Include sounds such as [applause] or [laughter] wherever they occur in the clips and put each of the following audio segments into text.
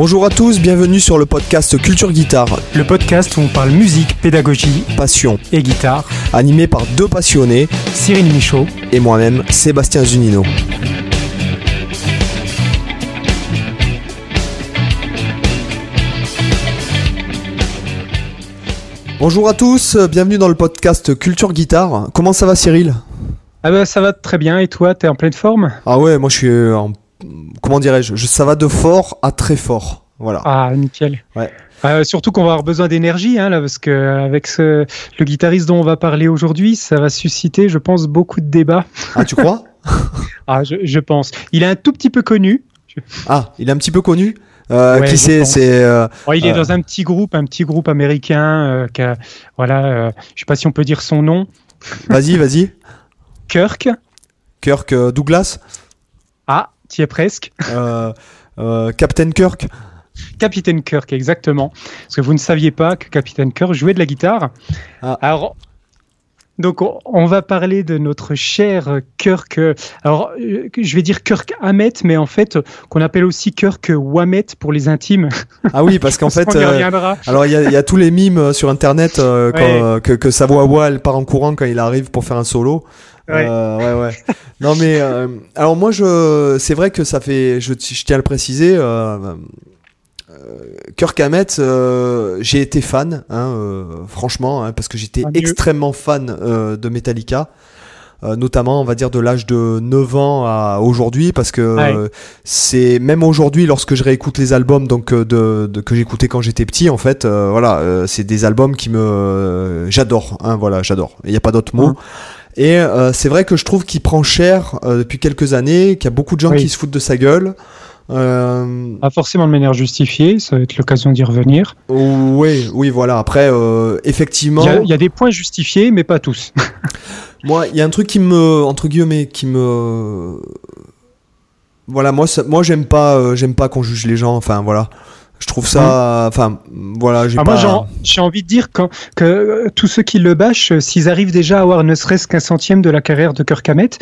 Bonjour à tous, bienvenue sur le podcast Culture Guitare, Le podcast où on parle musique, pédagogie passion, et guitare. animé par deux passionnés Cyril Michaud. et moi-même, Sébastien Zunino. Bonjour à tous, bienvenue dans le podcast Culture Guitare. Comment ça va Cyril? Ah bah ça va très bien et toi t'es en pleine forme? Ah ouais, moi je suis en... Comment dirais-je je- Ça va de fort à très fort. Voilà. Ah nickel. Ouais. Euh, surtout qu'on va avoir besoin d'énergie hein, là parce que avec ce, le guitariste dont on va parler aujourd'hui, ça va susciter, je pense, beaucoup de débats. Ah, tu crois [laughs] [laughs] Ah je, je pense. Il est un tout petit peu connu. Ah, il est un petit peu connu Euh, Ouais, Qui c'est euh, il est dans un petit groupe, un petit groupe américain. Qui a- voilà, je sais pas si on peut dire son nom. Vas-y, vas-y. Kirk. Kirk Douglas Ah, tu y es presque. Euh, euh, Captain Kirk Capitaine Kirk, exactement. Parce que vous ne saviez pas que Capitaine Kirk jouait de la guitare. Ah. Alors, donc, on- va parler de notre cher Kirk. euh, Alors, je vais dire Kirk Hammett, mais en fait, qu'on appelle aussi Kirk Wamet pour les intimes. Ah oui, parce qu'en [laughs] fait. euh, alors il y, a- il y a tous les mimes sur internet euh, quand, Ouais. que, que sa voix elle part en courant quand il arrive pour faire un solo. Ouais. Euh, ouais, ouais. non mais euh, alors moi je c'est vrai que ça fait je, je tiens à le préciser. Euh, euh, Kirk Hammett, j'ai été fan, hein, franchement, hein, parce que j'étais extrêmement fan de Metallica. notamment on va dire de l'âge de 9 ans à aujourd'hui parce que Ouais. c'est même aujourd'hui lorsque je réécoute les albums donc de, de- que j'écoutais quand j'étais petit en fait voilà c'est des albums qui me j'adore hein, voilà j'adore il n'y a pas d'autre mot Mhm. Et euh, c'est vrai que je trouve qu'il prend cher euh, depuis quelques années qu'il y a beaucoup de gens Oui. qui se foutent de sa gueule euh, Pas forcément de manière justifiée, ça va être l'occasion d'y revenir. oui oui voilà après euh, effectivement Il y, a, il y a des points justifiés, mais pas tous. [laughs] Moi, il y a un truc qui me, entre guillemets, qui me, voilà, moi, ça- moi, j'aime pas, j'aime pas qu'on juge les gens. Enfin, voilà, je trouve ça, enfin, voilà, j'ai Ah, pas. Moi, j'ai en- j'ai envie de dire quand, que euh, tous ceux qui le bâchent, euh, s'ils arrivent déjà à avoir ne serait-ce qu'un centième de la carrière de Kirk Hammett,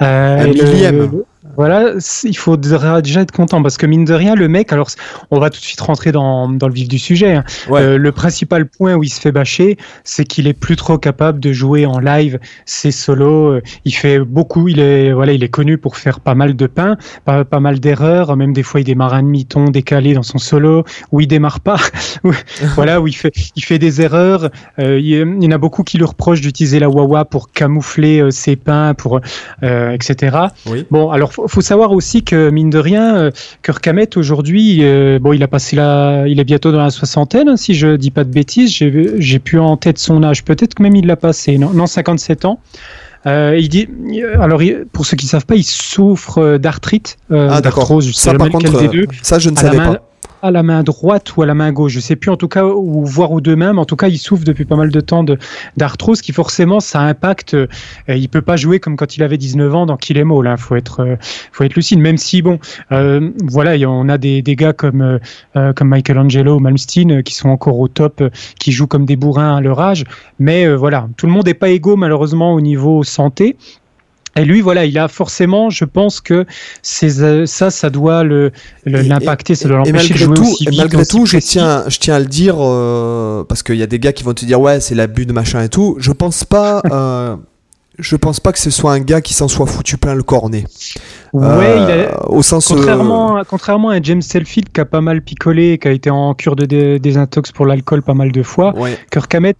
euh, Un millième. le- voilà, il faudra déjà être content parce que mine de rien, le mec, alors on va tout de suite rentrer dans, dans le vif du sujet. hein. Ouais. Euh, le principal point où il se fait bâcher, c'est qu'il est plus trop capable de jouer en live ses solos. Euh, Il fait beaucoup, il est voilà, il est connu pour faire pas mal de pain, pas, pas mal d'erreurs. Même des fois, il démarre un demi-ton décalé dans son solo, ou il démarre pas. [laughs] [laughs] Voilà, où il fait, il fait des erreurs. Euh, il, y- il y en a beaucoup qui lui reprochent d'utiliser la wah-wah pour camoufler euh, ses pains, pour euh, etc. Oui. Bon, alors faut, faut savoir aussi que mine de rien, euh, Kirk Hammett aujourd'hui, euh, bon, il a passé la, il est bientôt dans la soixantaine, hein, si je dis pas de bêtises. J'ai plus en tête son âge. Peut-être que même il l'a passé. Non, non 57 ans. Euh, il dit, alors pour ceux qui savent pas, il souffre d'arthrite, euh, Ah, d'arthrose. Je sais Ça, par contre, des deux ça, je ne savais pas. À la main droite ou à la main gauche, je sais plus en tout cas, ou voire aux deux mains, mais en tout cas il souffre depuis pas mal de temps d'arthrose qui forcément ça impacte, euh, il peut pas jouer comme quand il avait 19 ans dans Kill Em All, hein, faut être euh, faut être lucide, même si bon, euh, voilà, on a des, gars comme euh, comme Michelangelo ou Malmsteen qui sont encore au top, qui jouent comme des bourrins à leur âge, mais voilà, tout le monde n'est pas égaux malheureusement au niveau santé. Et lui, voilà, il a forcément, je pense que c'est euh, ça, ça doit le l'impacter, ça doit l'empêcher de jouer tout, aussi et vite, malgré aussi tout, je tiens, je tiens à le dire euh, parce qu'il y a des gars qui vont te dire ouais, c'est l'abus de machin et tout. Je pense pas. euh, [laughs] je pense pas que ce soit un gars qui s'en soit foutu plein le cornet. Ouais, Euh, il a, au sens. euh, contrairement, à- contrairement à James Hetfield qui a pas mal picolé, qui a été en cure de dé- désintox pour l'alcool pas mal de fois. ouais.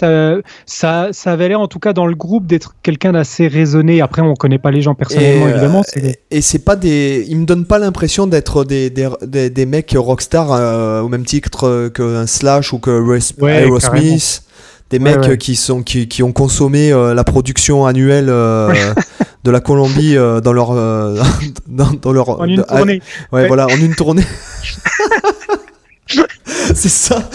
Euh, ça, ça avait l'air en tout cas dans le groupe d'être quelqu'un d'assez raisonné. Après, on connaît pas les gens personnellement, Et, évidemment. des- Et c'est pas des. Ils me donnent pas l'impression d'être des, des, des, mecs rockstar au même titre qu'un Slash ou que Aerosmith. Des mecs ouais. euh, qui, sont, qui, qui ont consommé euh, la production annuelle euh, de la Colombie euh, dans leur. [laughs] dans, dans leur En une de- tournée. Ouais, voilà, en une tournée. [laughs] c'est ça.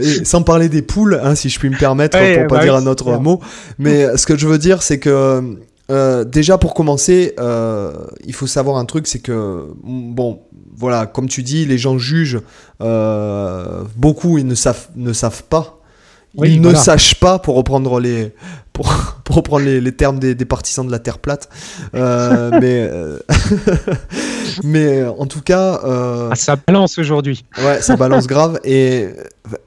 Et sans parler des poules, hein, si je puis me permettre, pour pas bah dire oui, un autre clair. mot. Mais ce que je veux dire, c'est que euh, déjà pour commencer, euh, il faut savoir un truc, c'est que bon, voilà, comme tu dis, les gens jugent euh, beaucoup, ils ne savent, ne savent pas. Ils ne sachent pas, pour reprendre les, pour, [laughs] pour reprendre les, les termes des, des, partisans de la Terre plate. Euh, [laughs] mais, euh, [laughs] mais en tout cas. Euh, ah, ça balance aujourd'hui. Ouais, ça balance grave. Et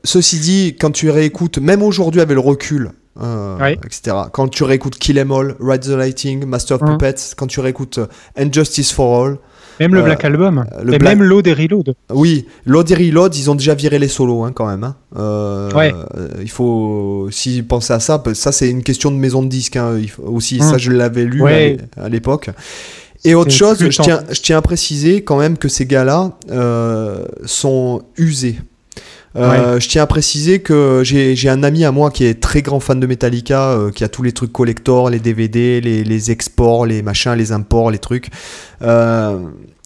ceci dit, quand tu réécoutes, même aujourd'hui avec le recul, euh, etc. Quand tu réécoutes Kill Em All, Ride the Lighting, Master of mmh. Puppets, quand tu réécoutes Injustice for All, même le Black Album. Le et même Load et Reload. Oui, Load et Reload, ils ont déjà viré les solos hein, quand même. Hein. Euh, ouais. Il faut aussi penser à ça. Ça, c'est une question de maison de disques hein. aussi. Ça, hum. je l'avais lu à, l'époque. Et autre chose, je tiens, je tiens à préciser quand même que ces gars-là euh, sont usés. Euh, je tiens à préciser que j'ai un ami à moi qui est très grand fan de Metallica, euh, qui a tous les trucs collector, les DVD, les, les, exports, les machins, les imports, les trucs. Euh,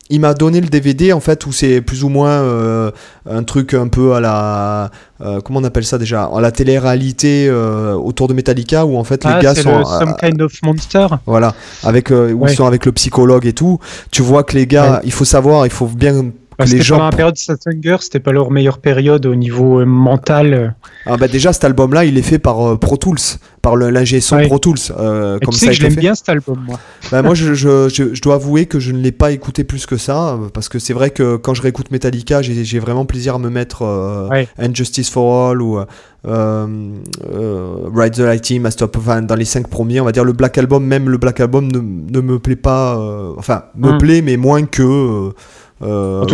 il m'a donné le DVD en fait où c'est plus ou moins euh, un truc un peu à la euh, comment on appelle ça déjà à la télé-réalité euh, autour de Metallica où en fait les ah, gars sont le Some Kind of Monster. Voilà. Avec où ils sont avec le psychologue et tout. Tu vois que les gars il faut savoir il faut bien c'était gens... pendant la période Satsunger, c'était pas leur meilleure période au niveau euh, mental. Ah bah déjà cet album-là, il est fait par euh, Pro Tools, par l'ingé son Pro Tools. Euh, comme tu sais ça que je l'aime bien cet album, moi. Bah, moi, je, je, je, dois avouer que je ne l'ai pas écouté plus que ça, parce que c'est vrai que quand je réécoute Metallica, j'ai vraiment plaisir à me mettre euh, Injustice for All ou Ride the Lighting, Master of dans les cinq premiers, on va dire le Black Album, même le Black Album ne, ne me plaît pas, enfin me hum. plaît mais moins que euh,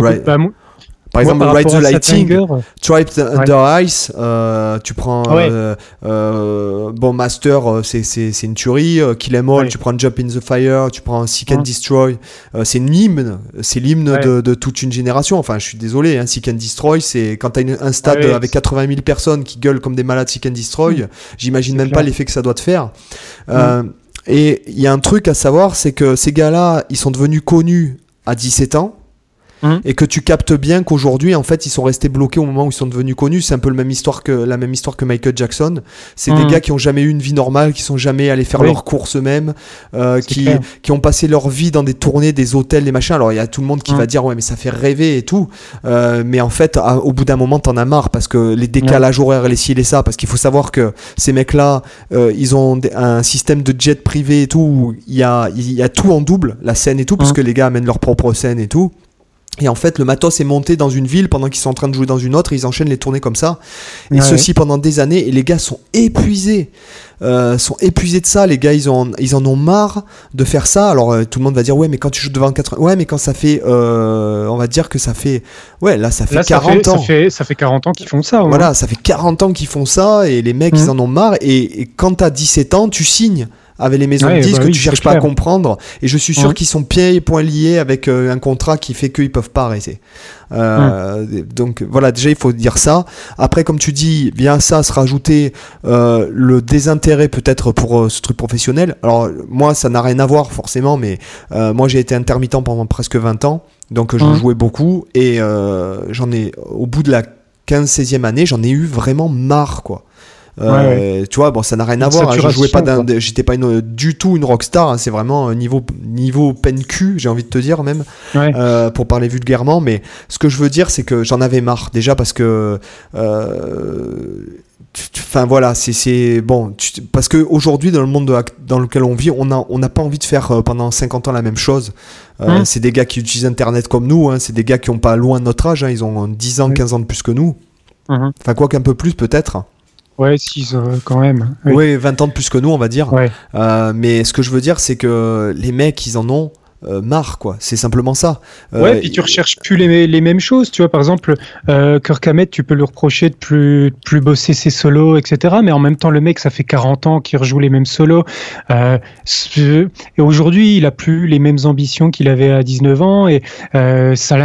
par exemple, Ride the Lighting, Triped Under Ice, euh, tu prends ah euh, bon Master, c'est une tuerie. Kill Em All, tu prends Jump in the Fire, tu prends Seek and Destroy, c'est une hymne, c'est l'hymne de, de, toute une génération. Enfin, je suis désolé, hein, Seek and Destroy, c'est quand t'as un stade ah avec 80 000 personnes qui gueulent comme des malades Seek and Destroy, mm. j'imagine même pas l'effet que ça doit te faire. Mm. Et il y a un truc à savoir, c'est que ces gars-là, ils sont devenus connus à 17 ans. Hum. et que tu captes bien qu'aujourd'hui en fait ils sont restés bloqués au moment où ils sont devenus connus. C'est un peu le même histoire que la même histoire que Michael Jackson. C'est des hum. gars qui ont jamais eu une vie normale qui sont jamais allés faire leurs courses eux-mêmes euh, qui, qui ont passé leur vie dans des tournées des hôtels des machins. Alors il y a tout le monde qui hum. va dire ouais mais ça fait rêver et tout. Euh, mais en fait au bout d'un moment t'en as marre parce que les décalages horaires les ci et ça parce qu'il faut savoir que ces mecs là euh, ils ont un système de jet privé et tout où il y a, il y a tout en double la scène et tout parce que les gars amènent leur propre scène et tout et en fait, le matos est monté dans une ville pendant qu'ils sont en train de jouer dans une autre. Et ils enchaînent les tournées comme ça. Et ceci pendant des années. Et les gars sont épuisés. Euh, sont épuisés de ça. Les gars, ils, ont, ils en ont marre de faire ça. Alors, euh, tout le monde va dire, ouais, mais quand tu joues devant 80. Ouais, mais quand ça fait. Euh, on va dire que ça fait. Ouais, là, ça fait 40 ans. Ça fait, ça fait 40 ans qu'ils font ça. Voilà, ça fait 40 ans qu'ils font ça. Et les mecs, ils mmh. en ont marre. Et, et quand t'as 17 ans, tu signes avec les maisons de disques bah que tu cherches pas à comprendre. Et je suis sûr qu'ils sont pieds et poings liés avec euh, un contrat qui fait qu'ils peuvent pas arrêter. Euh, Donc voilà, déjà il faut dire ça. Après, comme tu dis, vient ça se rajouter euh, le désintérêt peut-être pour euh, ce truc professionnel. Alors moi, ça n'a rien à voir forcément, mais moi j'ai été intermittent pendant presque 20 ans, donc je jouais beaucoup et j'en ai au bout de la 15-16e année, j'en ai eu vraiment marre quoi. Euh, tu vois, bon, ça n'a rien à voir. Hein, je jouais pas j'étais pas une, du tout une rockstar. Hein, c'est vraiment niveau niveau peine cul, j'ai envie de te dire même, euh, pour parler vulgairement. Mais ce que je veux dire, c'est que j'en avais marre déjà parce que. Euh, enfin voilà, c'est bon parce que aujourd'hui dans le monde dans lequel on vit, on a on n'a pas envie de faire pendant 50 ans la même chose. Hein c'est des gars qui utilisent Internet comme nous, hein, c'est des gars qui ont pas loin de notre âge, hein, ils ont 10 ans, 15 ans de plus que nous. Enfin quoi qu'un peu plus peut-être. Ouais, 6 euh, quand même. Oui. 20 ans de plus que nous, on va dire. Euh, mais ce que je veux dire, c'est que les mecs, ils en ont euh, marre, quoi. C'est simplement ça. Euh, ouais, puis tu recherches plus les, les, mêmes choses. Tu vois, par exemple, euh, Kirk Hammett, tu peux lui reprocher de plus, plus bosser ses solos, etc. Mais en même temps, le mec, ça fait 40 ans qu'il rejoue les mêmes solos. Euh, et aujourd'hui, il a plus les mêmes ambitions qu'il avait à 19 ans. Et ça,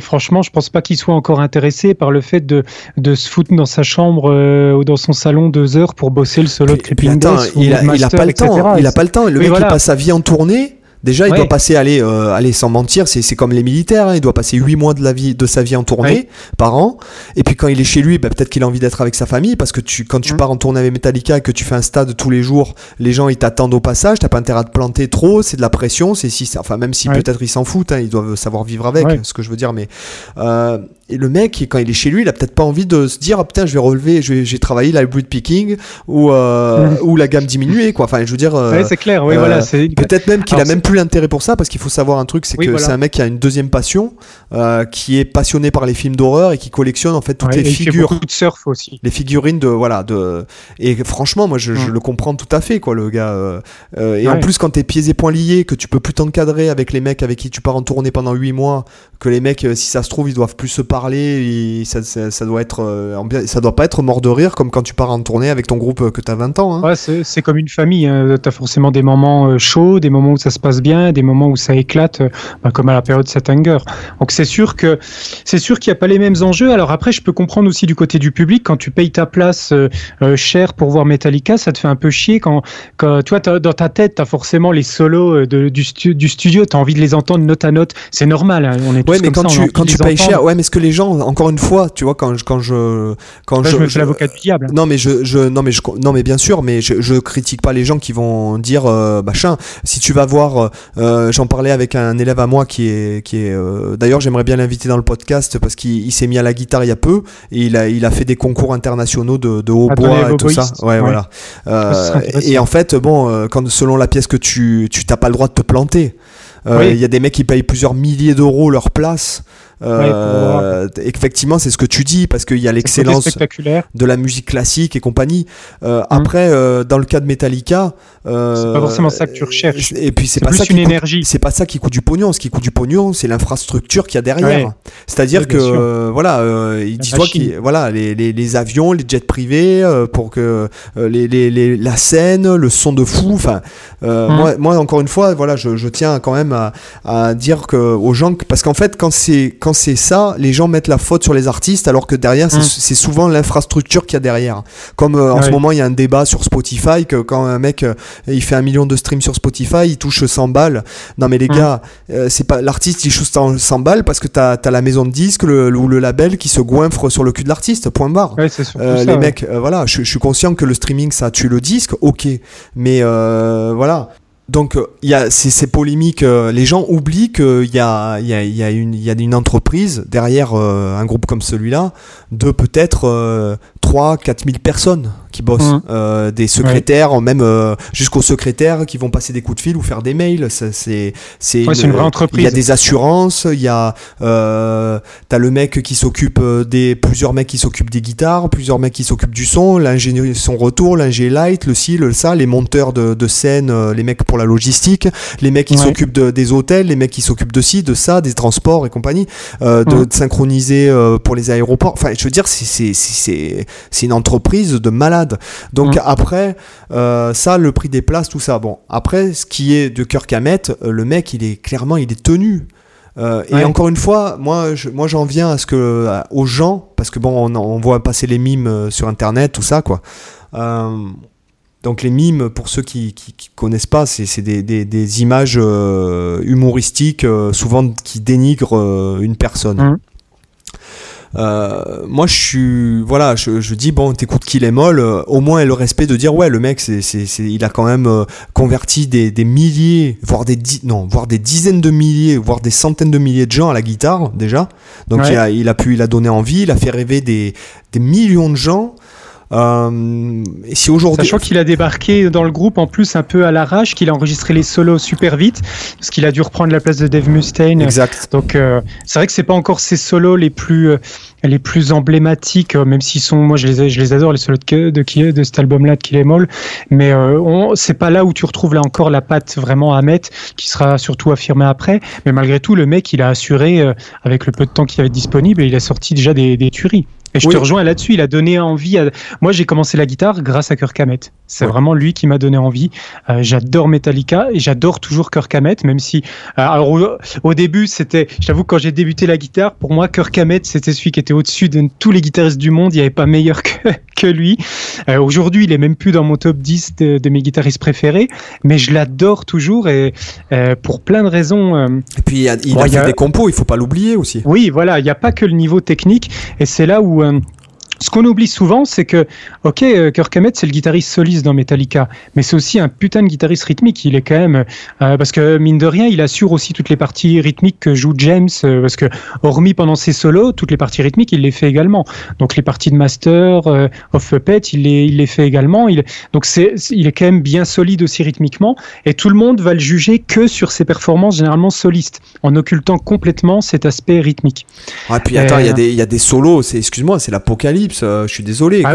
franchement, je pense pas qu'il soit encore intéressé par le fait de, de se foutre dans sa chambre ou dans son salon deux heures pour bosser le solo de Creeping Death. Il, a, il a pas le temps. Il a pas le temps. Le mec, il passe sa vie en tournée Déjà, il doit passer, aller, euh, aller sans mentir, c'est comme les militaires, hein, il doit passer 8 mois de, la vie, de sa vie en tournée par an. Et puis quand il est chez lui, bah, peut-être qu'il a envie d'être avec sa famille, parce que tu, quand tu mmh. pars en tournée avec Metallica et que tu fais un stade tous les jours, les gens ils t'attendent au passage, t'as pas intérêt à te planter trop, c'est de la pression, c'est si, enfin même si peut-être ils s'en foutent, hein, ils doivent savoir vivre avec, ce que je veux dire, mais euh, et le mec, quand il est chez lui, il a peut-être pas envie de se dire, ah, putain, je vais relever, j'ai travaillé la hybrid picking ou, euh, ou la gamme diminuée, quoi. Enfin, je veux dire. Euh, c'est clair, oui, voilà. Peut-être même qu'il a même plus l'intérêt pour ça, parce qu'il faut savoir un truc, c'est que c'est un mec qui a une deuxième passion, qui est passionné par les films d'horreur et qui collectionne en fait toutes les figures. de surf aussi. Les figurines de, voilà, de. Et franchement, moi, je, le comprends tout à fait, quoi, le gars. et en plus, quand t'es pieds et poings liés, que tu peux plus t'encadrer avec les mecs avec qui tu pars en tournée pendant 8 mois, que les mecs, si ça se trouve, ils doivent plus se parler ça, ça, doit être, euh, ça doit pas être mort de rire comme quand tu pars en tournée avec ton groupe euh, que tu as 20 ans. Hein. Ouais, c'est comme une famille. Hein. Tu as forcément des moments euh, chauds, des moments où ça se passe bien, des moments où ça éclate, bah, comme à la période Satanger. Donc c'est sûr que c'est sûr qu'il n'y a pas les mêmes enjeux. Alors après, je peux comprendre aussi du côté du public, quand tu payes ta place cher pour voir Metallica, ça te fait un peu chier quand, quand tu dans ta tête, tu as forcément les solos du, studio, tu as envie de les entendre note à note. C'est normal, hein. on est ouais, mais quand tu, quand tu payes cher, ouais, mais est-ce que les gens, encore une fois, tu vois, quand je, quand je, quand je, je, l'avocat du diable. Non, mais je, je, non, mais je, non, mais bien sûr, mais je, je critique pas les gens qui vont dire, euh, machin. Si tu vas voir, euh, euh, j'en parlais avec un élève à moi qui est, qui est, d'ailleurs, j'aimerais bien l'inviter dans le podcast parce qu'il s'est mis à la guitare il y a peu et il a, il a fait des concours internationaux de, de hautbois et tout ça. Ouais, voilà. [laughs] et en fait, bon, quand selon la pièce que tu, tu t'as pas le droit de te planter. Il y a des mecs qui payent plusieurs milliers d'euros leur place. Euh, effectivement, c'est ce que tu dis parce qu'il y a l'excellence de la musique classique et compagnie. Euh, mm. Après, euh, dans le cas de Metallica, euh, c'est pas forcément ça que tu recherches. Et puis c'est pas ça qui énergie. C'est pas ça qui coûte du pognon. Ce qui coûte du pognon, c'est l'infrastructure qu'il y a derrière. C'est-à-dire que voilà, dis-toi qu'il voilà les, les, les, avions, les jets privés pour que les, les, la scène, le son de fou. Enfin, mm. moi, moi encore une fois, voilà, je, je tiens quand même à, à dire que aux gens parce qu'en fait quand c'est quand c'est ça, les gens mettent la faute sur les artistes, alors que derrière, c'est mm. souvent l'infrastructure qu'il y a derrière. Comme euh, en ce moment, il y a un débat sur Spotify, que quand un mec, euh, il fait un million de streams sur Spotify, il touche 100 balles. Non mais les mm. gars, euh, c'est pas l'artiste, il touche 100 balles parce que t'as as la maison de disques le, ou le label qui se goinfre sur le cul de l'artiste, point barre. les mecs, voilà, je, je suis conscient que le streaming, ça tue le disque, ok. Mais voilà donc euh, il y a ces, polémiques, euh, les gens oublient qu'il y a, y, a, y, a une, y a une entreprise derrière euh, un groupe comme celui-là de peut-être 3 4 000 personnes qui bossent, mmh. euh, des secrétaires, même euh, jusqu'aux secrétaires qui vont passer des coups de fil ou faire des mails. C'est c'est une, vraie entreprise. Il y a des assurances, il y a euh, t'as le mec qui s'occupe euh, des plusieurs mecs qui s'occupent des guitares, plusieurs mecs qui s'occupent du son, l'ingénieur son retour, l'ingé light, le ci, le ça, les monteurs de, de scène, euh, les mecs pour la logistique, les mecs qui s'occupent de, des hôtels, les mecs qui s'occupent de ci, de ça, des transports et compagnie, de, de, synchroniser pour les aéroports. Enfin, je veux dire, c'est une entreprise de malades. Donc après, euh, ça, le prix des places, tout ça. Bon, après, ce qui est de Kirk Hammett, euh, le mec, il est clairement, il est tenu. Euh, et encore une fois, moi, moi, j'en viens à ce que aux gens, parce que bon, on, voit passer les mimes sur Internet, tout ça, quoi. Donc les mimes, pour ceux qui, qui, connaissent pas, c'est des, des, images humoristiques, souvent qui dénigrent une personne. Mmh. Euh, moi, je suis, voilà, je, je dis bon, t'écoutes qu'il est molle, euh, au moins le respect de dire ouais, le mec, c'est, il a quand même euh, converti des, des, milliers, voire des non, voire des dizaines de milliers, voire des centaines de milliers de gens à la guitare déjà. Donc il, a, il a pu, il a donné envie, il a fait rêver des, des millions de gens. Euh, si aujourd'hui, sachant qu'il a débarqué dans le groupe en plus un peu à l'arrache, qu'il a enregistré les solos super vite, parce qu'il a dû reprendre la place de Dave Mustaine. Exact. Donc euh, c'est vrai que c'est pas encore ses solos les plus euh, les plus emblématiques, euh, même s'ils sont, moi je les je les adore les solos de de, de cet album-là de Kill Em All, mais euh, c'est pas là où tu retrouves là encore la patte vraiment à mettre, qui sera surtout affirmée après. Mais malgré tout, le mec il a assuré avec le peu de temps qu'il avait disponible, et il a sorti déjà des, des tueries. Et je te rejoins là-dessus, il a donné envie à... Moi, j'ai commencé la guitare grâce à Kirk Hammett. C'est vraiment lui qui m'a donné envie. Euh, j'adore Metallica et j'adore toujours Kirk Hammett, même si. Euh, alors au, début, c'était. J'avoue, quand j'ai débuté la guitare, pour moi, Kirk Hammett, c'était celui qui était au-dessus de tous les guitaristes du monde. Il n'y avait pas meilleur que, [laughs] que lui. Euh, Aujourd'hui, il est même plus dans mon top 10 de, de mes guitaristes préférés, mais je l'adore toujours et pour plein de raisons. Et puis il, a, il a fait des compos, il faut pas l'oublier aussi. Oui, voilà, il n'y a pas que le niveau technique et c'est là où ce qu'on oublie souvent, c'est que, ok, euh, Kirk Hammett, c'est le guitariste soliste dans Metallica, mais c'est aussi un putain de guitariste rythmique. Il est quand même, euh, parce que mine de rien, il assure aussi toutes les parties rythmiques que joue James, euh, parce que hormis pendant ses solos, toutes les parties rythmiques, il les fait également. Donc les parties de master, of Puppet, il les, il les fait également. Il, donc c'est, il est quand même bien solide aussi rythmiquement, et tout le monde va le juger que sur ses performances généralement solistes, en occultant complètement cet aspect rythmique. Ah, puis attends, il y, a des, y a des solos, c'est, excuse-moi, c'est l'apocalypse euh, je suis désolé. Ah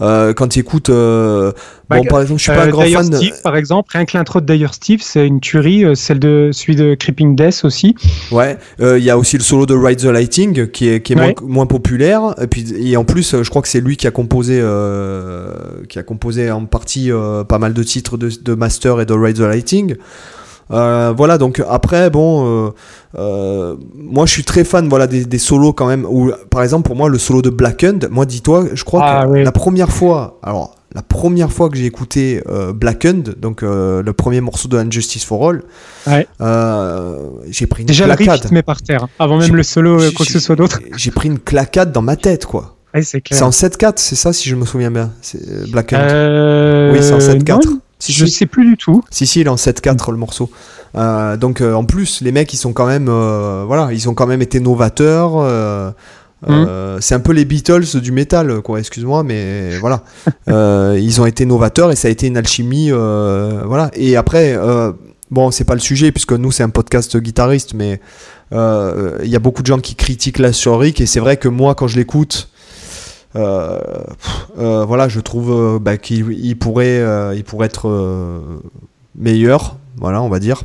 euh, quand tu écoutes. Euh, bon, bah, par exemple, je suis pas un grand fan. Steve, par exemple, rien que l'intro de Dire Steve, c'est une tuerie. celle de celui de Creeping Death aussi. Ouais. Il y a aussi le solo de Ride the Lighting qui est, qui est moins, moins, populaire. Et puis et en plus, je crois que c'est lui qui a composé, qui a composé en partie pas mal de titres de, de Master et de Ride the Lighting. Euh, voilà, donc après, bon, euh, euh, moi je suis très fan voilà, des, des, solos quand même. Où, par exemple, pour moi, le solo de Blackened, moi dis-toi, je crois ah, que la première fois, alors la première fois que j'ai écouté Blackened, donc le premier morceau de Unjustice for All, ouais. j'ai pris une Déjà, claquade. Déjà, le met par terre, hein, avant même le solo, quoi que ce soit d'autre. J'ai pris une claquade dans ma tête, quoi. c'est en 7-4, c'est ça, si je me souviens bien. Blackened. oui, c'est en 7-4. Si, je ne sais plus du tout. Si, si, il est en 7-4 le morceau. Euh, donc euh, en plus, les mecs, ils sont quand même, euh, voilà, ils ont quand même été novateurs. Mmh. c'est un peu les Beatles du métal, quoi. Excuse-moi, mais voilà, [laughs] ils ont été novateurs et ça a été une alchimie, voilà. Et après, bon, c'est pas le sujet puisque nous c'est un podcast guitariste, mais il y a beaucoup de gens qui critiquent la sur Rick et c'est vrai que moi, quand je l'écoute. Euh, euh, voilà, je trouve euh, bah, qu'il pourrait, il pourrait être meilleur, voilà, on va dire.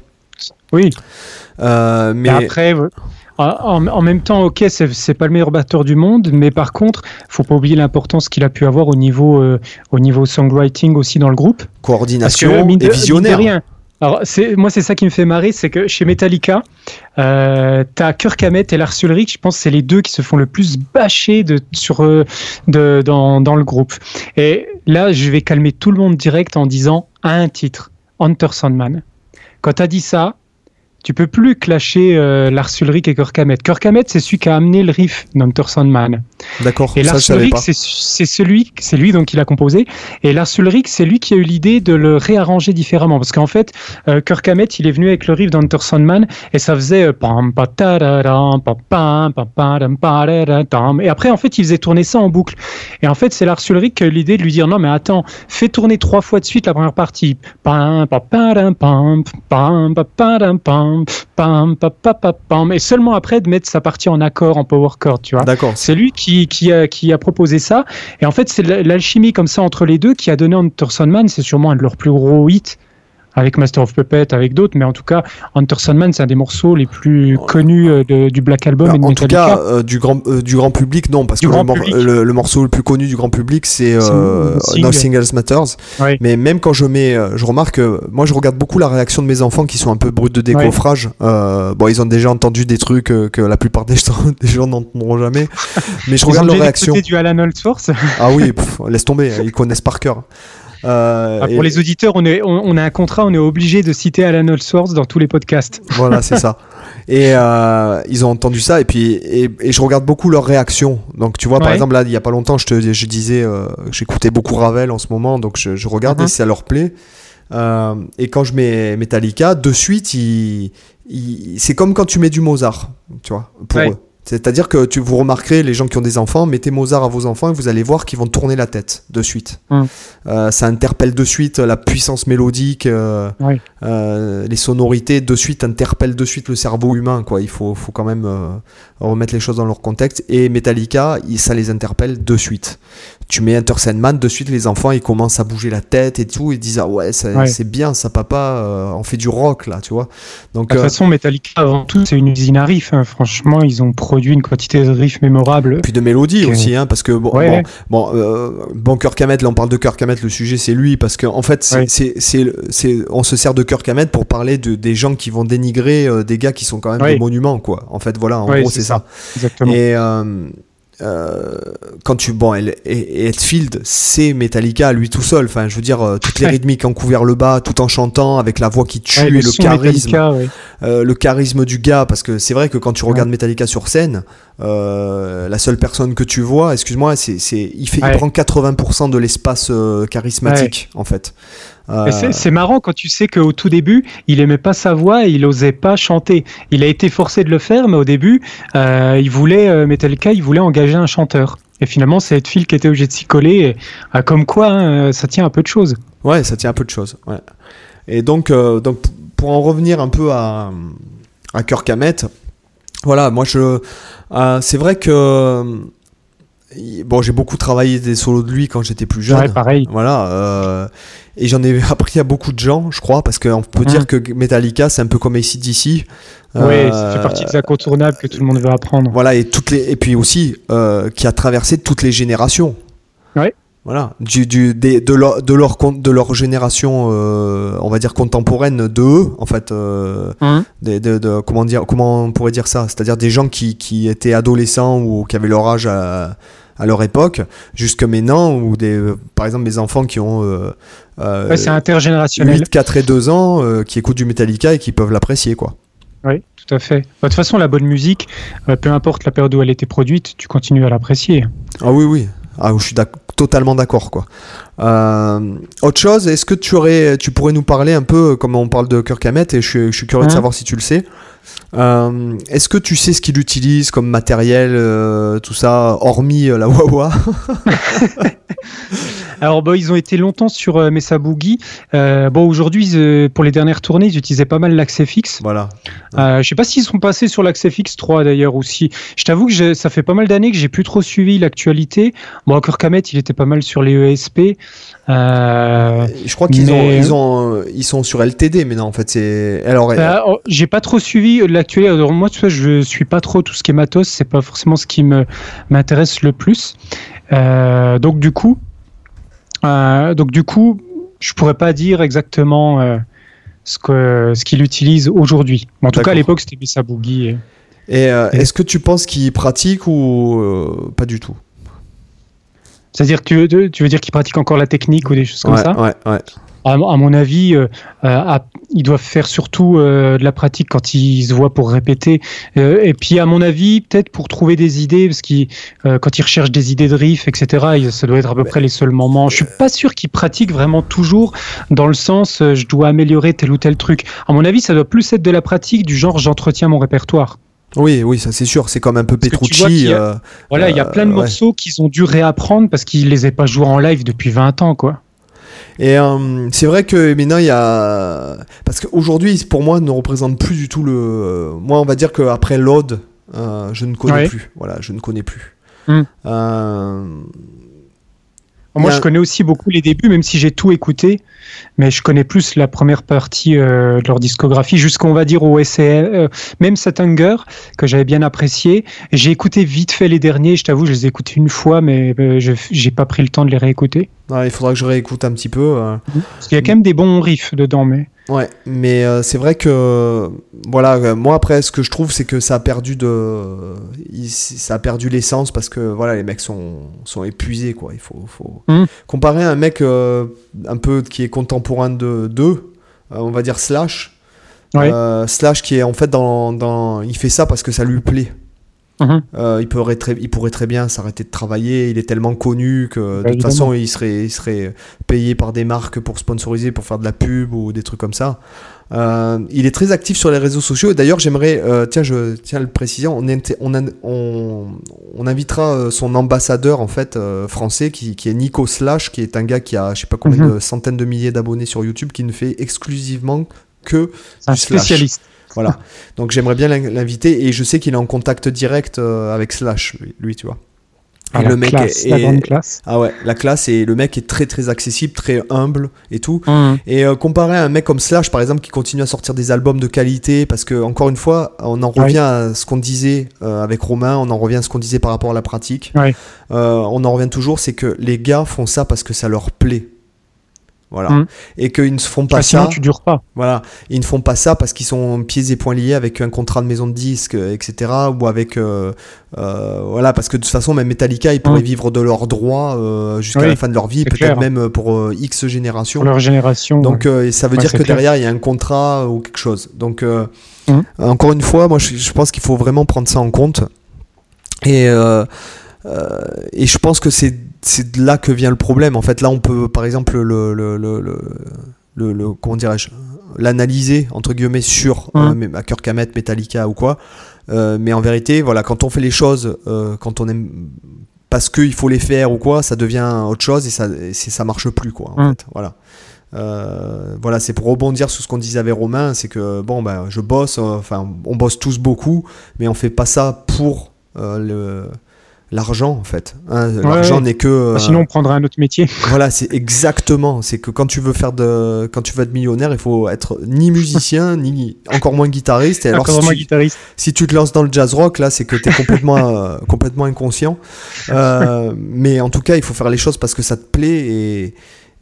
Oui. mais après, en, même temps, ok, c'est pas le meilleur batteur du monde, mais par contre, faut pas oublier l'importance qu'il a pu avoir au niveau, au niveau songwriting aussi dans le groupe. Coordination et visionnaire. Alors, moi, c'est ça qui me fait marrer, c'est que chez Metallica, euh, t'as Kirk Hammett et Lars Ulrich, je pense que c'est les deux qui se font le plus bâcher de, sur, euh, de, dans, dans le groupe. Et là, je vais calmer tout le monde direct en disant un titre, Hunter Sandman. Quand t'as dit ça, tu peux plus clasher euh, Lars Ulrich et Kirk Hammett. Kirk Hammett, c'est celui qui a amené le riff d'Hunter Sandman. D'accord. Et Lars Ulrich, c'est celui, c'est lui donc qui l'a composé. Et Lars Ulrich, c'est lui qui a eu l'idée de le réarranger différemment, parce qu'en fait, euh, Kirk Hammett, il est venu avec le riff d'Hunter Sandman et ça faisait et après, en fait, il faisait tourner ça en boucle. Et en fait, c'est Lars Ulrich qui a eu l'idée de lui dire non, mais attends, fais tourner trois fois de suite la première partie. Pam, pam, pam, pam, pam, pam, pam, pam, pam, et seulement après de mettre sa partie en accord, en power chord, tu vois. D'accord. C'est lui qui, qui, a, qui a proposé ça. Et en fait, c'est l'alchimie comme ça entre les deux qui a donné Anderson Man, c'est sûrement un de leurs plus gros hits avec Master of Puppet, avec d'autres, mais en tout cas, Hunter Sandman, c'est un des morceaux les plus connus euh, du Black Album et de En tout cas, euh, du, grand, euh, du grand public, non, parce que le, le, morceau le plus connu du grand public, c'est Nothing Else Matters. Mais même quand je mets, je remarque, moi je regarde beaucoup la réaction de mes enfants qui sont un peu bruts de décoffrage. bon, ils ont déjà entendu des trucs que la plupart des gens, [laughs] des gens n'entendront jamais, [laughs] mais je regarde leur réaction. du Alan Holdsworth Ah oui, laisse tomber, ils connaissent par cœur. Euh, ah, pour les auditeurs, on, est, on, a un contrat, on est obligé de citer Alan Source dans tous les podcasts. Voilà, c'est [laughs] ça. Et euh, ils ont entendu ça et puis et, je regarde beaucoup leurs réactions. Donc tu vois, par exemple là, il y a pas longtemps, je te je disais, euh, j'écoutais beaucoup Ravel en ce moment, donc je, je regardais uh-huh. si ça leur plaît. et quand je mets Metallica, de suite, c'est comme quand tu mets du Mozart, tu vois, pour eux. C'est-à-dire que tu vous remarquerez, les gens qui ont des enfants, mettez Mozart à vos enfants et vous allez voir qu'ils vont tourner la tête de suite. Hum. Euh, ça interpelle de suite la puissance mélodique, euh, euh, les sonorités de suite interpellent de suite le cerveau humain. Quoi. Il faut, faut quand même remettre les choses dans leur contexte. Et Metallica, ça les interpelle de suite. Tu mets Enter Sandman, de suite les enfants ils commencent à bouger la tête et tout, ils disent ah ouais, ça- Ouais. c'est bien ça papa, euh, on fait du rock là, tu vois. Donc De toute euh, façon, Metallica, avant tout, c'est une usine à riffs. hein. Franchement, ils ont produit une quantité de riffs mémorables. puis de mélodie que- aussi, hein, parce que bon, Ouais. bon, bon, euh, bon Kirk Hammett, là on parle de Kirk Hammett, le sujet c'est lui, parce que en fait, c'est, Ouais. c'est, c'est, c'est- on se sert de Kirk Hammett pour parler de, des gens qui vont dénigrer euh, des gars qui sont quand même des monuments, quoi. En fait, voilà, en gros c'est c'est ça. Exactement. Et euh, quand tu bon, et, et Hetfield, c'est Metallica lui tout seul. Enfin, je veux dire, euh, toutes les Ouais. rythmiques en couvert le bas, tout en chantant, avec la voix qui tue Ouais, et le charisme, ouais. euh, le charisme du gars. Parce que c'est vrai que quand tu regardes Metallica sur scène, euh, la seule personne que tu vois, excuse-moi, c'est, il fait, il Ouais. prend 80% de l'espace charismatique en fait. Euh, c'est- marrant quand tu sais qu'au tout début, il aimait pas sa voix et il osait pas chanter. Il a été forcé de le faire, mais au début, euh, il voulait euh, Metallica, il voulait engager un chanteur. Et finalement, c'est Hetfield qui était obligé de s'y coller. Et, comme quoi, hein, ça tient un peu de choses. Ouais, ça tient un peu de choses. Ouais. Et donc, euh, donc, pour en revenir un peu à, à Kirk Hammett, voilà, moi je. euh, c'est vrai que. Bon, j'ai beaucoup travaillé des solos de lui quand j'étais plus jeune. Ouais, pareil. Voilà. euh, et j'en ai appris à beaucoup de gens, je crois, parce qu'on peut dire que Metallica, c'est un peu comme ACDC. Ouais, Euh, ça fait partie des incontournables que tout le monde veut apprendre. voilà, et, toutes les, et puis aussi, euh, qui a traversé toutes les générations. Ouais. Voilà, du, du, des- de, leur, de, leur, de leur génération, euh, on va dire contemporaine de eux, en fait. des- de, de- comment, dire, comment on pourrait dire ça? C'est-à-dire des gens qui, qui étaient adolescents ou qui avaient leur âge à, à leur époque, jusque maintenant, ou des, euh, par exemple mes enfants qui ont euh, euh, Ouais, c'est intergénérationnel. 8, 4 et 2 ans, qui écoutent du Metallica et qui peuvent l'apprécier. quoi. Oui, tout à fait. Bah, De toute façon, la bonne musique, peu importe la période où elle a été produite, tu continues à l'apprécier. Ah oui, oui. Ah, je suis totalement d'accord, quoi. Euh, autre chose, est-ce que tu aurais, tu pourrais nous parler un peu, comme on parle de Kirk Hammett, et je suis, je suis curieux de Hein savoir si tu le sais. Euh, est-ce que tu sais ce qu'il utilise comme matériel, euh, tout ça, hormis euh, la Wawa [laughs] [laughs] Alors, bah, ils ont été longtemps sur euh, Mesa Boogie. Euh, bon, aujourd'hui, euh, pour les dernières tournées, ils utilisaient pas mal l'accès fixe. Voilà. Je sais pas s'ils sont passés sur l'accès fixe 3 d'ailleurs aussi. Je t'avoue que ça fait pas mal d'années que j'ai plus trop suivi l'actualité. Bon, Kirk Hammett, il était pas mal sur les ESP. Je crois qu'ils ont, ils ont, ils sont sur LTD, mais non, en fait, c'est. Alors, bah, oh, j'ai pas trop suivi l'actualité. Alors, moi, tu vois, je suis pas trop tout ce qui est matos. C'est pas forcément ce qui me m'intéresse le plus. Euh, donc du coup, euh, donc du coup, je pourrais pas dire exactement euh, ce que ce qu'il utilise aujourd'hui. En tout cas, à l'époque, c'était Mesa Boogie. et- et, euh, et- est-ce que tu penses qu'il pratique ou pas du tout? C'est-à-dire que tu veux, tu veux dire qu'il pratique encore la technique ou des choses comme ouais, ça ouais, ouais. à, à mon avis, euh, euh, à- ils doivent faire surtout euh, de la pratique quand ils se voient pour répéter. Euh, et puis, à mon avis, peut-être pour trouver des idées, parce qu'ils, quand ils recherchent des idées de riff, etc., ils- ça doit être à peu près les seuls moments. Je suis pas sûr qu'ils pratiquent vraiment toujours dans le sens je dois améliorer tel ou tel truc. À mon avis, ça doit plus être de la pratique du genre j'entretiens mon répertoire. Oui, oui, ça c'est sûr. C'est comme un peu Petrucci. a- euh, Voilà, il y a Euh, plein de ouais. morceaux qu'ils ont dû réapprendre parce qu'ils les avaient pas joués en live depuis 20 ans, quoi. Et euh, c'est vrai que maintenant il y a parce qu'aujourd'hui pour moi ne représente plus du tout le. euh, Moi on va dire qu'après l'Ode, euh, je ne connais Ouais. plus. Voilà, je ne connais plus. Hmm. Euh, Moi, je connais aussi beaucoup les débuts, même si j'ai tout écouté, mais je connais plus la première partie euh, de leur discographie, jusqu'on va dire au SCL, euh, même cet Hunger, que j'avais bien apprécié. J'ai écouté vite fait les derniers, je t'avoue, je les ai écoutés une fois, mais euh, je j'ai pas pris le temps de les réécouter. Il faudra que je réécoute un petit peu. euh. Parce qu'il y a quand même des bons riffs dedans, mais. Ouais, mais euh, c'est vrai que voilà, euh, moi après ce que je trouve c'est que ça a perdu de il- ça a perdu l'essence parce que voilà, les mecs sont sont épuisés quoi, il faut faut Mm. comparer un mec euh, un peu qui est contemporain de d'eux, euh, on va dire Slash. Ouais. Slash qui est en fait dans, dans il fait ça parce que ça lui plaît. Mhm. Euh, il, pourrait très, il pourrait très bien s'arrêter de travailler. Il est tellement connu que de toute façon, il serait, il serait payé par des marques pour sponsoriser, pour faire de la pub ou des trucs comme ça. Euh, il est très actif sur les réseaux sociaux. Et d'ailleurs, j'aimerais, euh, tiens, je tiens à le préciser, on, inté- on, a- on, on invitera son ambassadeur en fait français qui, qui est Nico Slash, qui est un gars qui a je sais pas combien Mhm. de centaines de milliers d'abonnés sur YouTube, qui ne fait exclusivement que un Du slash. spécialiste. Voilà. [laughs] Donc j'aimerais bien l'inviter et je sais qu'il est en contact direct avec Slash, lui, tu vois. Ah, le mec est, la grande classe. Ah ouais, la classe et le mec est très très accessible, très humble et tout. Mmh. Et euh, comparé à un mec comme Slash par exemple qui continue à sortir des albums de qualité parce que encore une fois, on en revient à ce qu'on disait euh, avec Romain, on en revient à ce qu'on disait par rapport à la pratique. Euh, on en revient toujours, c'est que les gars font ça parce que ça leur plaît. Voilà. Mmh. Et qu'ils ne se font pas ça. tu dures pas. Voilà. Ils ne font pas ça parce qu'ils sont pieds et poings liés avec un contrat de maison de disques, etc. Ou avec. Euh, euh, voilà, parce que de toute façon, même Metallica, ils pourraient mmh. vivre de leurs droits euh, jusqu'à la fin de leur vie, peut-être même pour X générations. Pour leur génération. Donc, ça veut dire que derrière, il y a un contrat ou quelque chose. Donc, mmh. encore une fois, moi, je, je pense qu'il faut vraiment prendre ça en compte. Et. et je pense que c'est c'est de là que vient le problème. En fait, là, on peut, par exemple, le, le, le, le, comment dirais-je, l'analyser entre guillemets sur euh, à Kirk Hammett, Metallica ou quoi. Euh, mais en vérité, voilà, quand on fait les choses, euh, quand on aime parce qu'il faut les faire ou quoi, ça devient autre chose et ça, et ça marche plus quoi. En fait, voilà. voilà, c'est pour rebondir sur ce qu'on disait avec Romain, c'est que bon, ben, je bosse, enfin, on bosse tous beaucoup, mais on fait pas ça pour le l'argent en fait. Hein. l'argent n'est que. Bah, sinon, on prendrait un autre métier. [laughs] Voilà, c'est exactement. C'est que quand tu veux faire de, quand tu veux être millionnaire, il faut être ni musicien [laughs] ni encore moins guitariste. Et alors, encore si moins tu, guitariste. Si tu te lances dans le jazz rock, là, c'est que tu es complètement, euh, [laughs] complètement inconscient. Euh, mais en tout cas, il faut faire les choses parce que ça te plaît et,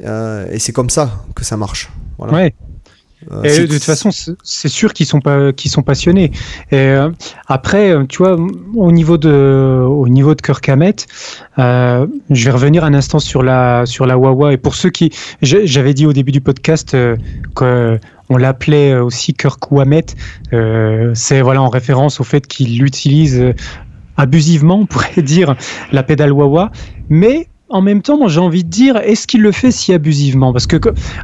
euh, et c'est comme ça que ça marche. Voilà. Ouais. Euh, et de toute façon, c'est sûr qu'ils sont pas, qu'ils sont passionnés. Et euh, après, euh, tu vois, au niveau de, au niveau de Kirk Hammett, je vais revenir un instant sur la, sur la Wawa. Et pour ceux qui, j'avais dit au début du podcast que on l'appelait aussi Kirk Wamet. c'est voilà en référence au fait qu'il utilise abusivement, [laughs] on pourrait dire, la pédale Wawa. Mais en même temps, j'ai envie de dire, est-ce qu'il le fait si abusivement? Parce que,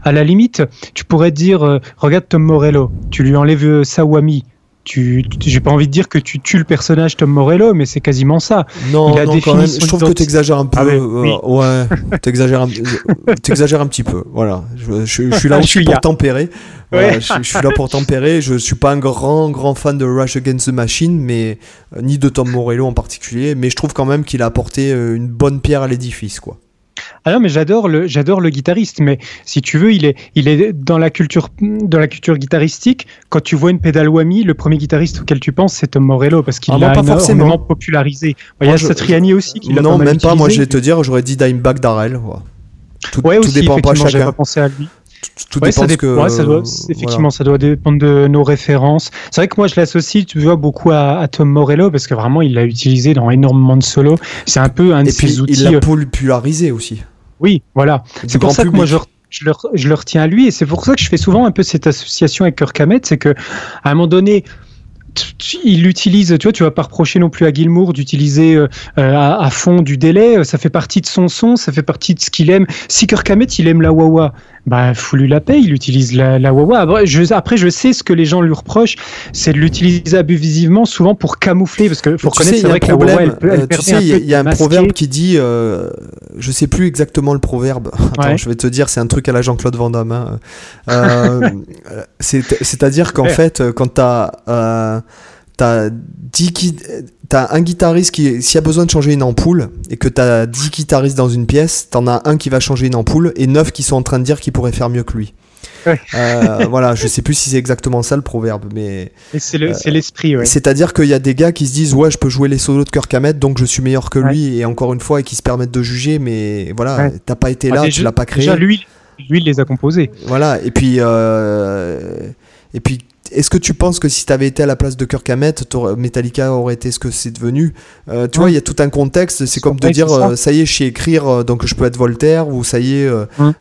à la limite, tu pourrais dire, euh, regarde Tom Morello, tu lui enlèves euh, Sawami, tu, j'ai pas envie de dire que tu tues le personnage Tom Morello, mais c'est quasiment ça. Non, non quand même, je trouve que tu exagères un peu. Ah euh, ouais, [laughs] tu exagères un, un petit peu. Voilà, je, suis là aussi pour tempérer. je, suis là pour tempérer. Je suis pas un grand, grand fan de Rush Against the Machine, mais euh, ni de Tom Morello en particulier. Mais je trouve quand même qu'il a apporté euh, une bonne pierre à l'édifice, quoi. Ah mais j'adore le, j'adore le guitariste, mais si tu veux, il est, il est dans la culture, dans la culture guitaristique. Quand tu vois une pédale whammy, le premier guitariste auquel tu penses, c'est Tom Morello, parce qu'il ah, l'a énormément popularisé. Il y a Satriani aussi qui l'a Non, même pas. Moi, je vais te dire, j'aurais dit Dimebag Darrell. Tout, ouais, tout aussi, dépend pas chacun. Pas pensé à lui. Tout, dépend ça, que, ça doit, effectivement, ça doit dépendre de nos références. C'est vrai que moi, je l'associe, tu vois, beaucoup à, Tom Morello parce que vraiment, il l'a utilisé dans énormément de solos. C'est un peu un de ses outils. Il l'a euh, popularisé aussi. Oui, voilà. C'est pour ça que moi je, je, le, je, le, retiens à lui et c'est pour ça que je fais souvent un peu cette association avec Kirk Hammett, c'est que à un moment donné, il utilise, tu vois, tu vas pas reprocher non plus à Gilmour d'utiliser euh, à, à, fond du délai. Ça fait partie de son son, ça fait partie de ce qu'il aime. Si Kirk Hammett, il aime la wah bah, faut lui la paix, il utilise la, la Wawa. Après je, après, je sais ce que les gens lui reprochent, c'est de l'utiliser abusivement, souvent pour camoufler, parce que faut reconnaître, c'est vrai que la Wawa, elle, peut, euh, tu sais, il y, a un proverbe qui dit, euh, je sais plus exactement le proverbe. [laughs] Attends, je vais te dire, c'est un truc à la Jean-Claude Van Damme. Hein. Euh, [laughs] c'est-à-dire qu'en fait, quand t'as euh, t'as 10 t'as un guitariste qui s'il y a besoin de changer une ampoule et que t'as 10 guitaristes dans une pièce t'en as un qui va changer une ampoule et 9 qui sont en train de dire qu'il pourrait faire mieux que lui. Euh, [laughs] voilà je sais plus si c'est exactement ça le proverbe mais c'est l'esprit ouais. c'est à dire qu'il y a des gars qui se disent ouais je peux jouer les solos de Kirk Hammett donc je suis meilleur que lui et encore une fois et qui se permettent de juger mais voilà t'as pas été là tu l'as pas créé. déjà lui lui il les a composés. Voilà et puis euh, et puis est-ce que tu penses que si tu avais été à la place de Kirk Hammett, Metallica aurait été ce que c'est devenu? Euh, Tu vois, il y a tout un contexte. C'est comme de dire, euh, ça. y est, je sais écrire, euh, donc je peux être Voltaire, ou ça y est,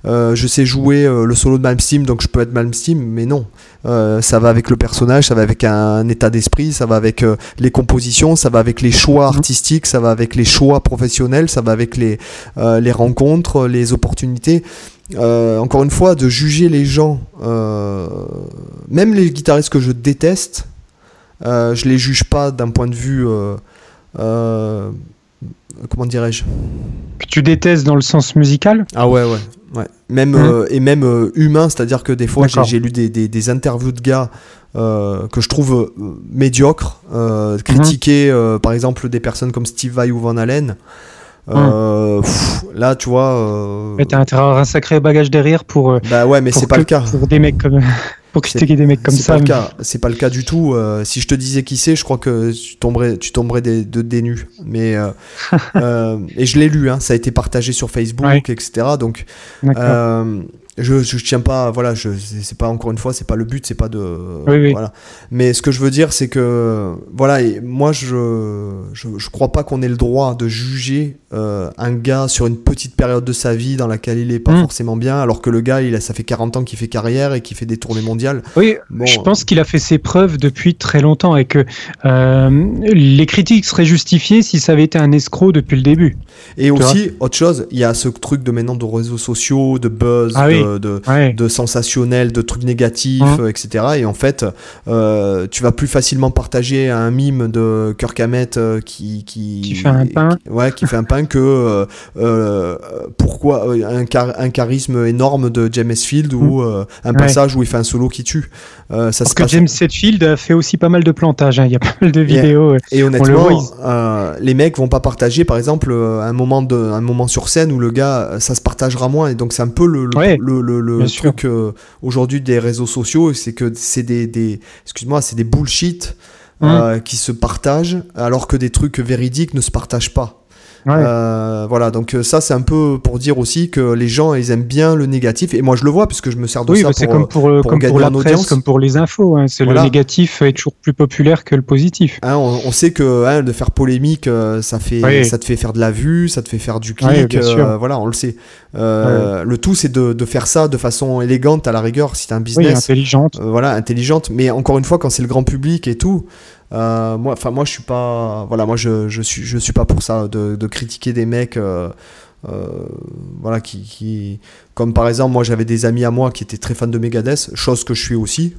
je sais jouer le solo de Malmsteen, donc je peux être Malmsteen, mais non. ça va avec le personnage, ça va avec un, état d'esprit, ça va avec les compositions, ça va avec les choix artistiques, ça va avec les choix professionnels, ça va avec les, les rencontres, les opportunités. Euh, encore une fois, de juger les gens, euh, même les guitaristes que je déteste, euh, je les juge pas d'un point de vue. comment dirais-je? Que tu détestes dans le sens musical? Ah ouais, ouais. Ouais. Même, euh, et même euh, humain, c'est-à-dire que des fois, j'ai lu des, des- des interviews de gars euh, que je trouve euh, médiocres, euh, critiquer euh, par exemple des personnes comme Steve Vai ou Van Allen. Euh, pff, là, tu vois. euh, Mais T'as intérêt à avoir un sacré bagage derrière pour, euh, bah ouais, mais c'est pas le cas. pour des mecs comme [laughs] pour critiquer des mecs comme C'est ça. pas le mais- cas. C'est pas le cas du tout. Euh, si je te disais qui c'est, je crois que tu tomberais, tu tomberais des, de des nus. Mais euh, [laughs] et je l'ai lu. Hein, ça a été partagé sur Facebook, Ouais. etc. Donc D'accord. Je, je tiens pas. Voilà, je c'est pas encore une fois, c'est pas le but, c'est pas de. Oui, oui. Voilà. Mais ce que je veux dire, c'est que voilà. Et moi, je, je je crois pas qu'on ait le droit de juger euh, un gars sur une petite période de sa vie dans laquelle il est pas Mm. forcément bien, alors que le gars, il a, ça fait 40 ans qu'il fait carrière et qu'il fait des tournées mondiales. Oui, Bon, je pense qu'il a fait ses preuves depuis très longtemps et que euh, les critiques seraient justifiées si ça avait été un escroc depuis le début. Et aussi, autre chose, il y a ce truc de maintenant de réseaux sociaux, de buzz, Ah oui. De, de, Ouais. de sensationnel, de trucs négatifs, Hein. etc. Et en fait, euh, tu vas plus facilement partager un mime de Kirk Hammett euh, qui, qui, Qui fait un pain. qui- ouais, qui fait un pain que euh, pourquoi un, char- un charisme énorme de James Field ou euh, un Ouais. passage où il fait un solo qui tue. Ça Parce se que passe- James Hetfield a fait aussi pas mal de plantages. hein. Il y a pas mal de vidéos. Et le honnêtement, voit, les mecs vont pas partager, par exemple, un moment de, un moment sur scène où le gars, ça se partagera moins. Et donc c'est un peu le, le, Ouais, le, le- truc euh, aujourd'hui des réseaux sociaux, c'est que c'est des, des excuse-moi, c'est des bullshit Hum. euh, qui se partagent, alors que des trucs véridiques ne se partagent pas. Ouais. Euh, voilà, donc euh, ça c'est un peu pour dire aussi que les gens ils aiment bien le négatif et moi je le vois puisque je me sers de oui, ça bah, c'est pour, comme pour, euh, pour comme gagner pour la en presse, audience. comme pour les infos. hein. C'est Voilà. le négatif est toujours plus populaire que le positif. Hein, on, on sait que hein, de faire polémique, ça fait, Oui. ça te fait faire de la vue, ça te fait faire du clic. euh, voilà, on le sait. Euh, Le tout, c'est de, de faire ça de façon élégante à la rigueur, si t'as un business. intelligente. voilà, intelligente. Mais encore une fois, quand c'est le grand public et tout, euh, moi, enfin, moi, je suis pas, voilà, moi, je, je suis, je suis pas pour ça de, de critiquer des mecs. euh, euh, voilà qui, qui comme par exemple moi j'avais des amis à moi qui étaient très fans de Megadeth chose que je suis aussi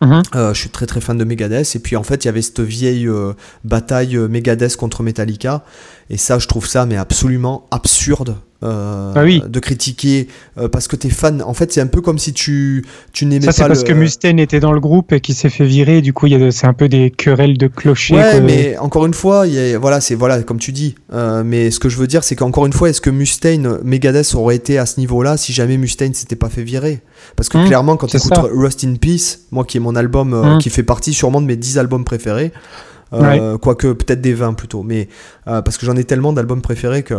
Mhm. euh, je suis très très fan de Megadeth et puis en fait il y avait cette vieille euh, bataille Megadeth contre Metallica et ça je trouve ça mais absolument absurde euh, Ah oui. de critiquer euh, parce que t'es fan en fait c'est un peu comme si tu tu n'aimais Ça, pas c'est parce le- que Mustaine était dans le groupe et qu'il s'est fait virer. et Du coup, il y a de- c'est un peu des querelles de clochers. Ouais, mais encore une fois, y a- voilà, c'est voilà, comme tu dis. Euh, mais ce que je veux dire, c'est qu'encore une fois, est-ce que Mustaine, Megadeth aurait été à ce niveau-là si jamais Mustaine s'était pas fait virer? Parce que Hum, clairement, quand tu écoutes ça. Rust in Peace, moi qui est mon album, Hum. qui fait partie sûrement de mes 10 albums préférés, euh, quoique peut-être des 20 plutôt, mais euh, parce que j'en ai tellement d'albums préférés que.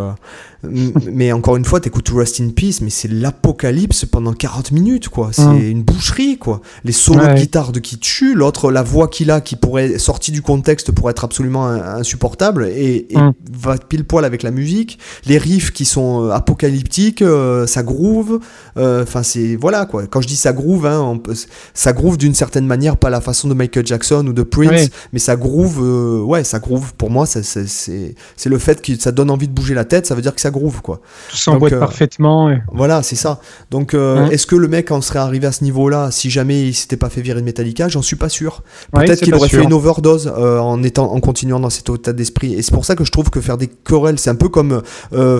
[laughs] Mais encore une fois, t'écoutes Rust in Peace, mais c'est l'apocalypse pendant 40 minutes, quoi. C'est Hum. une boucherie, quoi. Les solos Ouais. de guitare de qui tue, l'autre, la voix qu'il a qui pourrait, sortie du contexte, pour être absolument in- insupportable et, et Hum. va pile poil avec la musique. Les riffs qui sont euh, apocalyptiques, euh, ça groove. Enfin, c'est. Voilà, quoi. Quand je dis ça groove, hein, on peut- ça groove d'une certaine manière, pas la façon de Michael Jackson ou de Prince, Ouais. mais ça groove, euh, ouais, ça groove. Pour moi, ça- c'est c'est- c'est le fait que ça donne envie de bouger la tête, ça veut dire que ça groove, quoi. Tout s'emboîte euh, parfaitement. Voilà, c'est ça. Donc, euh, Hein. est-ce que le mec en serait arrivé à ce niveau-là si jamais il s'était pas fait virer de Metallica? J'en suis pas sûr. Peut-être c'est qu'il aurait sûr. fait une overdose en étant, en continuant dans cet état d'esprit. Et c'est pour ça que je trouve que faire des querelles, c'est un peu comme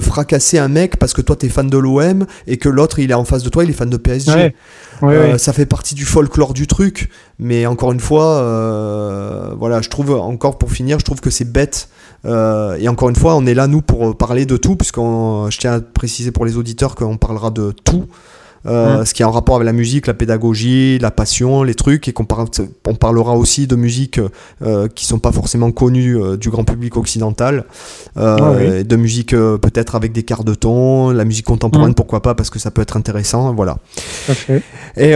fracasser un mec parce que toi t'es fan de l'OM et que l'autre il est en face de toi, il est fan de PSG. Ouais. Euh. Ça fait partie du folklore du truc, mais encore une fois, euh, voilà, je trouve encore pour finir, je trouve que c'est bête. Euh, et encore une fois, on est là nous pour parler de tout, puisqu'on, je tiens à préciser pour les auditeurs qu'on parlera de tout. Euh, Mm. Ce qui est en rapport avec la musique, la pédagogie, la passion, les trucs, et qu'on par- on parlera aussi de musique euh, qui sont pas forcément connues euh, du grand public occidental, euh, Ah oui. de musique peut-être avec des quarts de ton, la musique contemporaine, Mm. pourquoi pas, parce que ça peut être intéressant, voilà. Et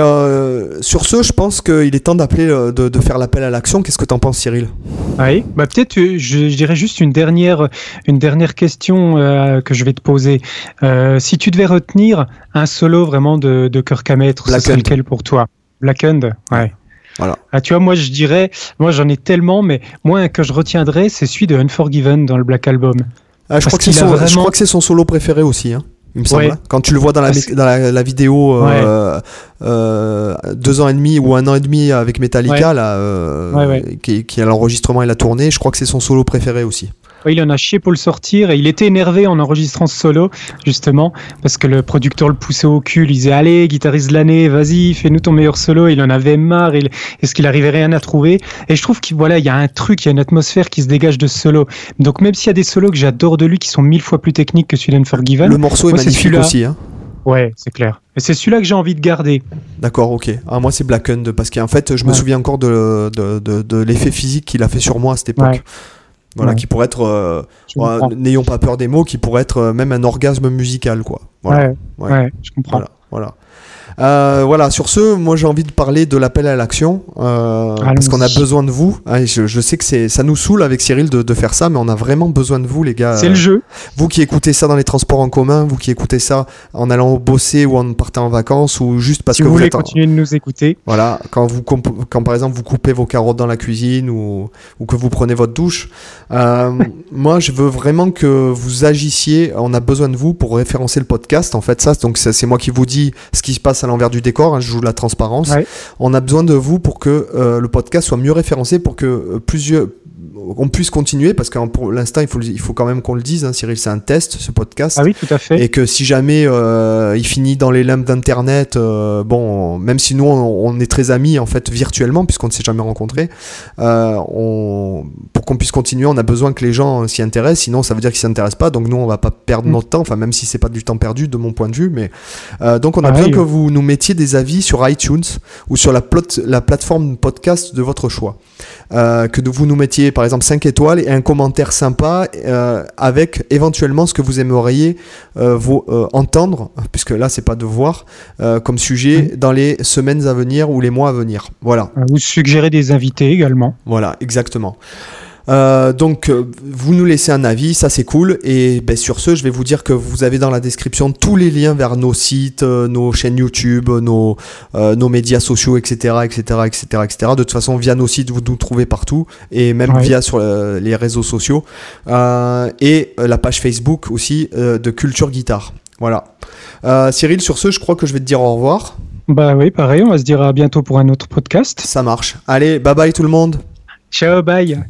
sur ce, je pense qu'il est temps d'appeler, de, de faire l'appel à l'action. Qu'est-ce que t'en penses, Cyril? Oui, bah peut-être je, je dirais juste une dernière, une dernière question que je vais te poser. Si tu devais retenir un solo vraiment de, de Kirk Hammett, ce serait lequel pour toi? Blackened Ouais. Voilà. Ah, tu vois, moi je dirais, moi j'en ai tellement, mais moi un que je retiendrai, c'est celui de Unforgiven dans le Black Album. Ah, je, crois son, je vraiment- crois que c'est son solo préféré aussi, hein, il me semble. Ouais. hein. Quand tu le vois dans la, dans la vidéo euh, euh, deux ans et demi ou un an et demi avec Metallica, là, euh. Qui, qui a l'enregistrement et la tournée, je crois que c'est son solo préféré aussi. Il en a chié pour le sortir et il était énervé en enregistrant ce solo, justement, parce que le producteur le poussait au cul. Il disait Allez, guitariste de l'année, vas-y, fais-nous ton meilleur solo. Il en avait marre. Est-ce qu'il arrivait rien à trouver? Et je trouve qu'il voilà, il y a un truc, il y a une atmosphère qui se dégage de ce solo. Donc, même s'il y a des solos que j'adore de lui qui sont mille fois plus techniques que celui d'Unforgiven. Le morceau est magnifique aussi. Hein. Ouais, c'est clair. Et c'est celui-là que j'ai envie de garder. D'accord, ok. Ah, moi, c'est Blackened, parce qu'en fait, je me souviens encore de, de, de, l'effet physique qu'il a fait sur moi à cette époque. Voilà, qui pourrait être, euh, n'ayons pas peur des mots, qui pourrait être euh, même un orgasme musical, quoi. Voilà. Ouais, je comprends. Voilà, voilà. Euh, voilà, sur ce, moi j'ai envie de parler de l'appel à l'action euh, parce qu'on a besoin de vous. Ah, je, sais que c'est, ça nous saoule avec Cyril de, faire ça, mais on a vraiment besoin de vous, les gars. C'est le jeu. Vous qui écoutez ça dans les transports en commun, vous qui écoutez ça en allant bosser ou en partant en vacances ou juste parce que vous, voulez continuer de nous écouter. Voilà, quand vous quand par exemple vous coupez vos carottes dans la cuisine ou, ou que vous prenez votre douche. Euh, [laughs] moi, je veux vraiment que vous agissiez. On a besoin de vous pour référencer le podcast. En fait, ça, donc c'est moi qui vous dis ce qui se passe à l'envers du décor, hein, je joue la transparence. On a besoin de vous pour que euh, le podcast soit mieux référencé, pour que euh, plusieurs on puisse continuer parce que pour l'instant il faut il faut quand même qu'on le dise hein, Cyril c'est un test ce podcast. Ah oui tout à fait. Et que si jamais euh, il finit dans les limbes d'internet euh, bon même si nous on, est très amis en fait virtuellement puisqu'on ne s'est jamais rencontrés euh, on, pour qu'on puisse continuer on a besoin que les gens s'y intéressent. Sinon ça veut dire qu'ils s'intéressent pas. Donc nous on va pas perdre mm. notre temps. Enfin même si c'est pas du temps perdu de mon point de vue mais donc on a besoin que vous nous mettiez des avis sur iTunes ou sur la, plot, la plateforme podcast de votre choix. Que vous nous mettiez par exemple 5 étoiles et un commentaire sympa euh, avec éventuellement ce que vous aimeriez euh, vous, euh, entendre, puisque là c'est pas de voir, comme sujet dans les semaines à venir ou les mois à venir. Voilà. Vous suggérez des invités également. Voilà, exactement. Euh, donc, euh, vous nous laissez un avis, ça c'est cool. Et ben, sur ce, je vais vous dire que vous avez dans la description tous les liens vers nos sites, euh, nos chaînes YouTube, nos, nos médias sociaux, etc., etc., etc., etc. De toute façon, via nos sites, vous nous trouvez partout, et même via sur les réseaux sociaux et la page Facebook aussi de Culture Guitare. Voilà. Cyril, sur ce, je crois que je vais te dire au revoir. Bah oui, pareil, on va se dire à bientôt pour un autre podcast. Ça marche. Allez, bye bye tout le monde. Ciao, bye.